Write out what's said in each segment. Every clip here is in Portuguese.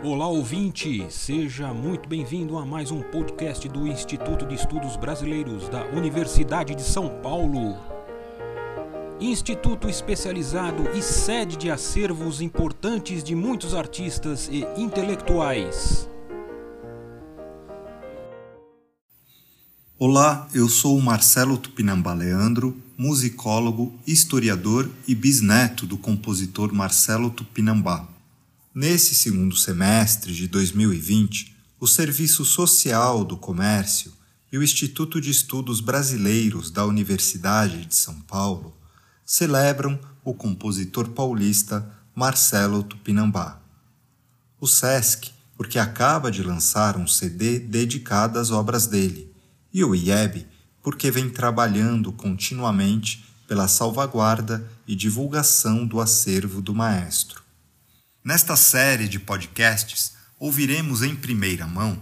Olá ouvinte, seja muito bem-vindo a mais um podcast do Instituto de Estudos Brasileiros da Universidade de São Paulo. Instituto especializado e sede de acervos importantes de muitos artistas e intelectuais. Olá, eu sou o Marcelo Tupinambá Leandro, musicólogo, historiador e bisneto do compositor Marcelo Tupinambá. Nesse segundo semestre de 2020, o Serviço Social do Comércio e o Instituto de Estudos Brasileiros da Universidade de São Paulo celebram o compositor paulista Marcelo Tupinambá. O SESC, porque acaba de lançar um CD dedicado às obras dele, e o IEB, porque vem trabalhando continuamente pela salvaguarda e divulgação do acervo do maestro. Nesta série de podcasts, ouviremos em primeira mão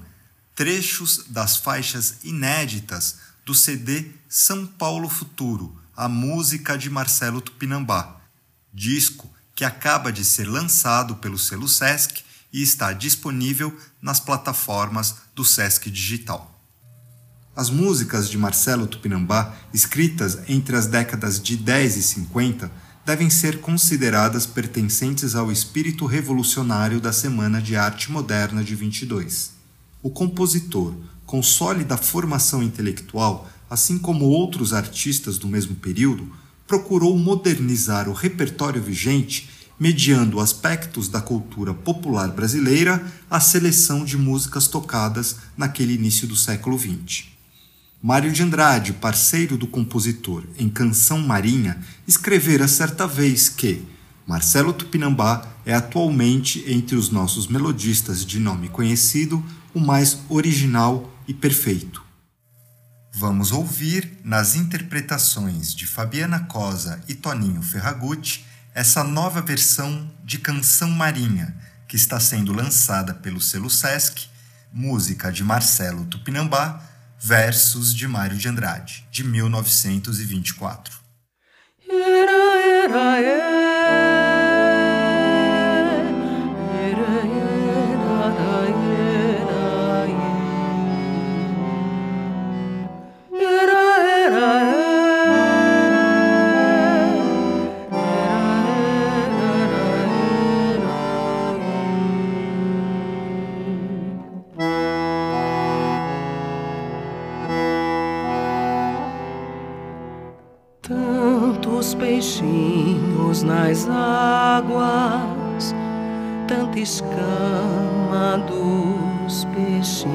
trechos das faixas inéditas do CD São Paulo Futuro, a música de Marcelo Tupinambá, disco que acaba de ser lançado pelo selo Sesc e está disponível nas plataformas do Sesc Digital. As músicas de Marcelo Tupinambá, escritas entre as décadas de 10 e 50, devem ser consideradas pertencentes ao espírito revolucionário da Semana de Arte Moderna de 22. O compositor, com sólida formação intelectual, assim como outros artistas do mesmo período, procurou modernizar o repertório vigente mediando aspectos da cultura popular brasileira à seleção de músicas tocadas naquele início do século XX. Mário de Andrade, parceiro do compositor em Canção Marinha, escrevera certa vez que Marcelo Tupinambá é atualmente entre os nossos melodistas de nome conhecido o mais original e perfeito. Vamos ouvir, nas interpretações de Fabiana Cosa e Toninho Ferragutti, essa nova versão de Canção Marinha, que está sendo lançada pelo selo Sesc, música de Marcelo Tupinambá Versos de Mário de Andrade, de 1924. Era, era, era. Tanta escama dos peixinhos.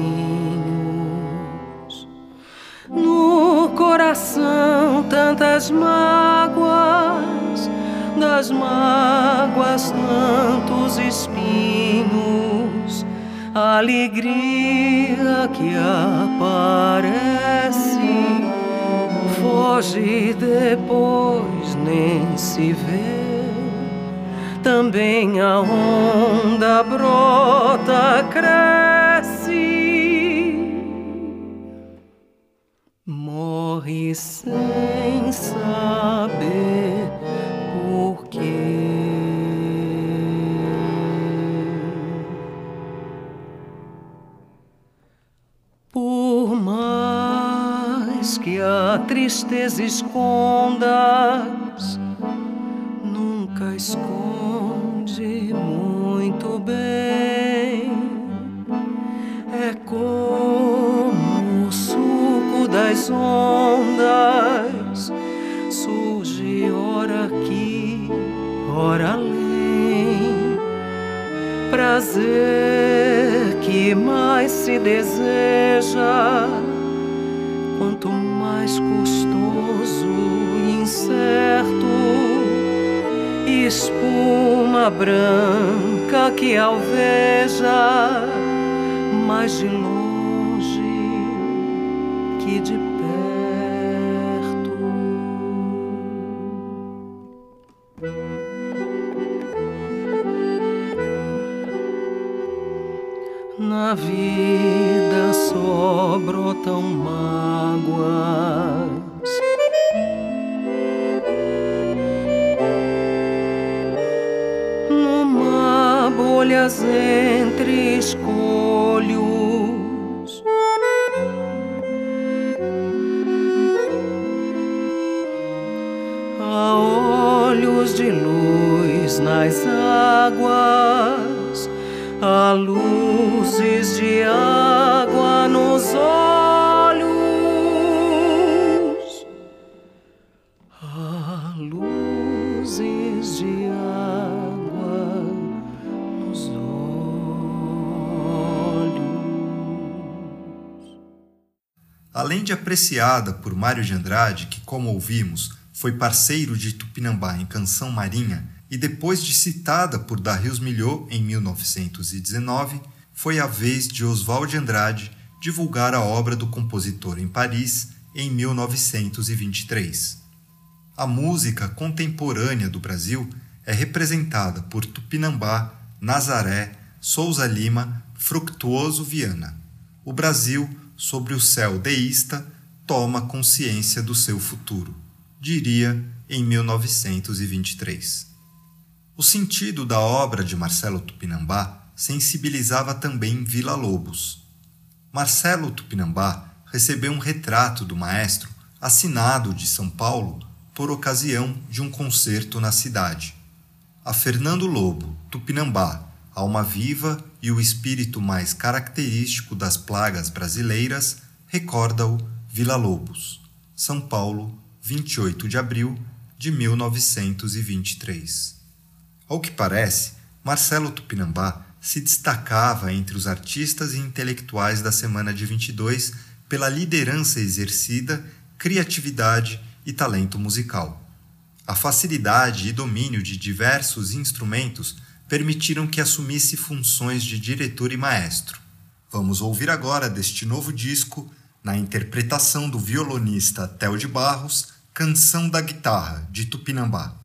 No coração, tantas mágoas, das mágoas, tantos espinhos, alegria que aparece foge depois nem se. Também a onda brota, cresce, morre sem saber por quê. Por mais que a tristeza escondas, nunca esconde das ondas, surge ora aqui, ora além. Prazer que mais se deseja quanto mais custoso e incerto, espuma branca que alveja mais de longe que de Na vida só brotam mágoas. Numa folhas entre escolhos. Há olhos de luz nas águas, há luzes de água nos olhos, há luzes de água nos olhos. Além de apreciada por Mário de Andrade, que, como ouvimos, foi parceiro de Tupinambá em Canção Marinha e depois de citada por Darius Milhaud em 1919, foi a vez de Oswald de Andrade divulgar a obra do compositor em Paris em 1923. A música contemporânea do Brasil é representada por Tupinambá, Nazaré, Souza Lima, Fructuoso Viana. O Brasil, sobre o céu deísta, toma consciência do seu futuro, diria em 1923. O sentido da obra de Marcelo Tupinambá sensibilizava também Vila Lobos. Marcelo Tupinambá recebeu um retrato do maestro assinado de São Paulo por ocasião de um concerto na cidade. A Fernando Lobo, Tupinambá, alma viva e o espírito mais característico das plagas brasileiras, recorda-o Vila Lobos, São Paulo, 28 de abril de 1923. Ao que parece, Marcelo Tupinambá se destacava entre os artistas e intelectuais da semana de 22 pela liderança exercida, criatividade e talento musical. A facilidade e domínio de diversos instrumentos permitiram que assumisse funções de diretor e maestro. Vamos ouvir agora deste novo disco, na interpretação do violonista Theo de Barros, Canção da Guitarra, de Tupinambá.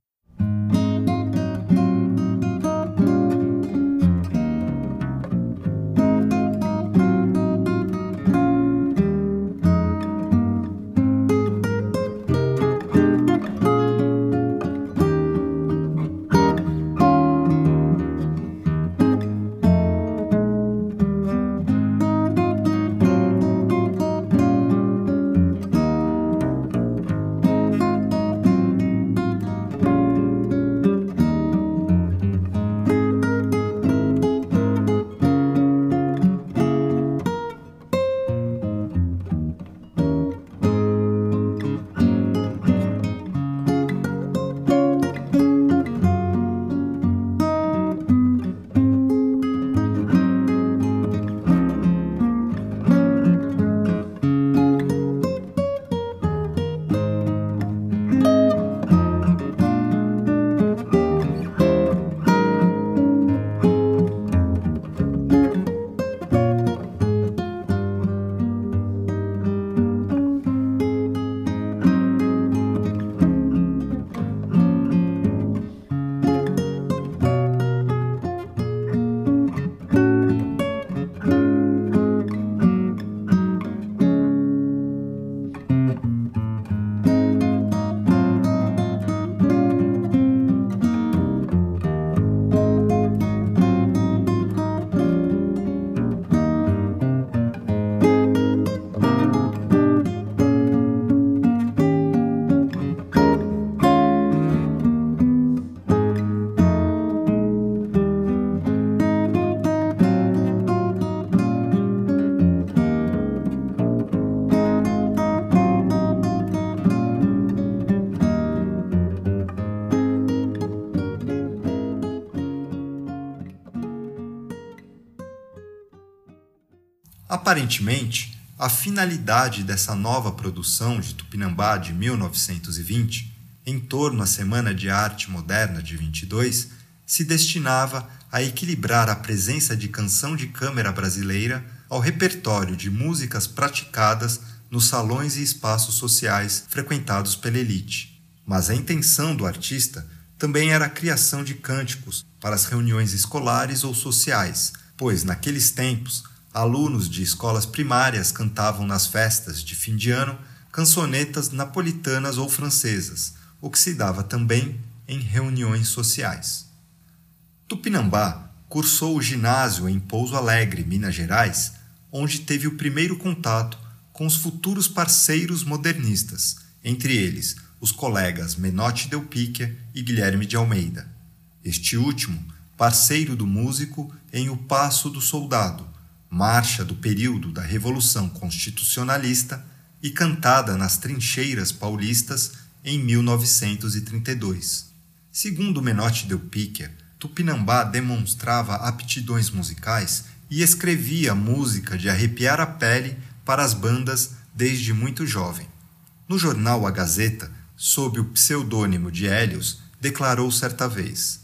Aparentemente, a finalidade dessa nova produção de Tupinambá de 1920, em torno à Semana de Arte Moderna de 22, se destinava a equilibrar a presença de canção de câmara brasileira ao repertório de músicas praticadas nos salões e espaços sociais frequentados pela elite. Mas a intenção do artista também era a criação de cânticos para as reuniões escolares ou sociais, pois naqueles tempos alunos de escolas primárias cantavam nas festas de fim de ano cançonetas napolitanas ou francesas, o que se dava também em reuniões sociais. Tupinambá cursou o ginásio em Pouso Alegre, Minas Gerais, onde teve o primeiro contato com os futuros parceiros modernistas, entre eles os colegas Menotti Del Picchia e Guilherme de Almeida. Este último, parceiro do músico em O Passo do Soldado, marcha do período da Revolução Constitucionalista e cantada nas trincheiras paulistas em 1932. Segundo Menotti Del Picchia, Tupinambá demonstrava aptidões musicais e escrevia música de arrepiar a pele para as bandas desde muito jovem. No jornal A Gazeta, sob o pseudônimo de Hélios, declarou certa vez: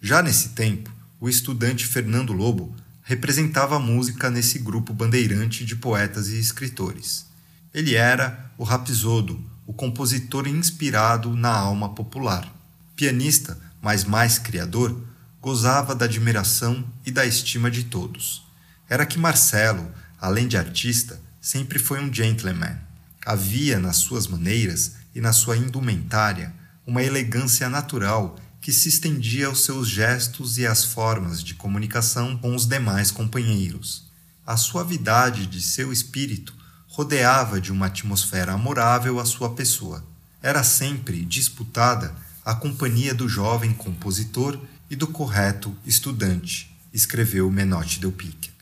Já nesse tempo, o estudante Fernando Lobo representava a música nesse grupo bandeirante de poetas e escritores. Ele era o Rapsodo, o compositor inspirado na alma popular. Pianista, mas mais criador, gozava da admiração e da estima de todos. Era que Marcelo, além de artista, sempre foi um gentleman. Havia nas suas maneiras e na sua indumentária uma elegância natural que se estendia aos seus gestos e às formas de comunicação com os demais companheiros. A suavidade de seu espírito rodeava de uma atmosfera amorável a sua pessoa. Era sempre disputada a companhia do jovem compositor e do correto estudante, escreveu Menotti Del Picchia.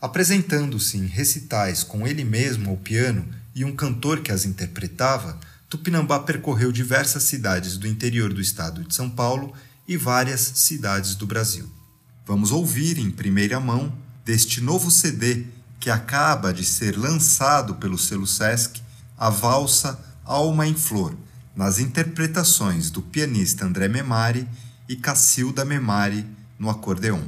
Apresentando-se em recitais com ele mesmo ao piano e um cantor que as interpretava, Tupinambá percorreu diversas cidades do interior do estado de São Paulo e várias cidades do Brasil. Vamos ouvir em primeira mão deste novo CD que acaba de ser lançado pelo selo Sesc, a valsa Alma em Flor, nas interpretações do pianista André Memari e Cacilda Memari no acordeon.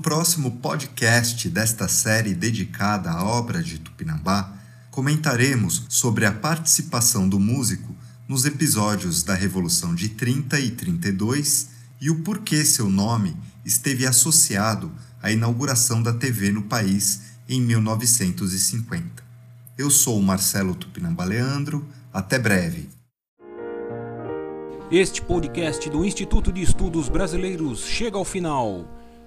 Próximo podcast desta série dedicada à obra de Tupinambá, comentaremos sobre a participação do músico nos episódios da Revolução de 30 e 32 e o porquê seu nome esteve associado à inauguração da TV no país em 1950. Eu sou Marcelo Tupinambá Leandro, até breve. Este podcast do Instituto de Estudos Brasileiros chega ao final.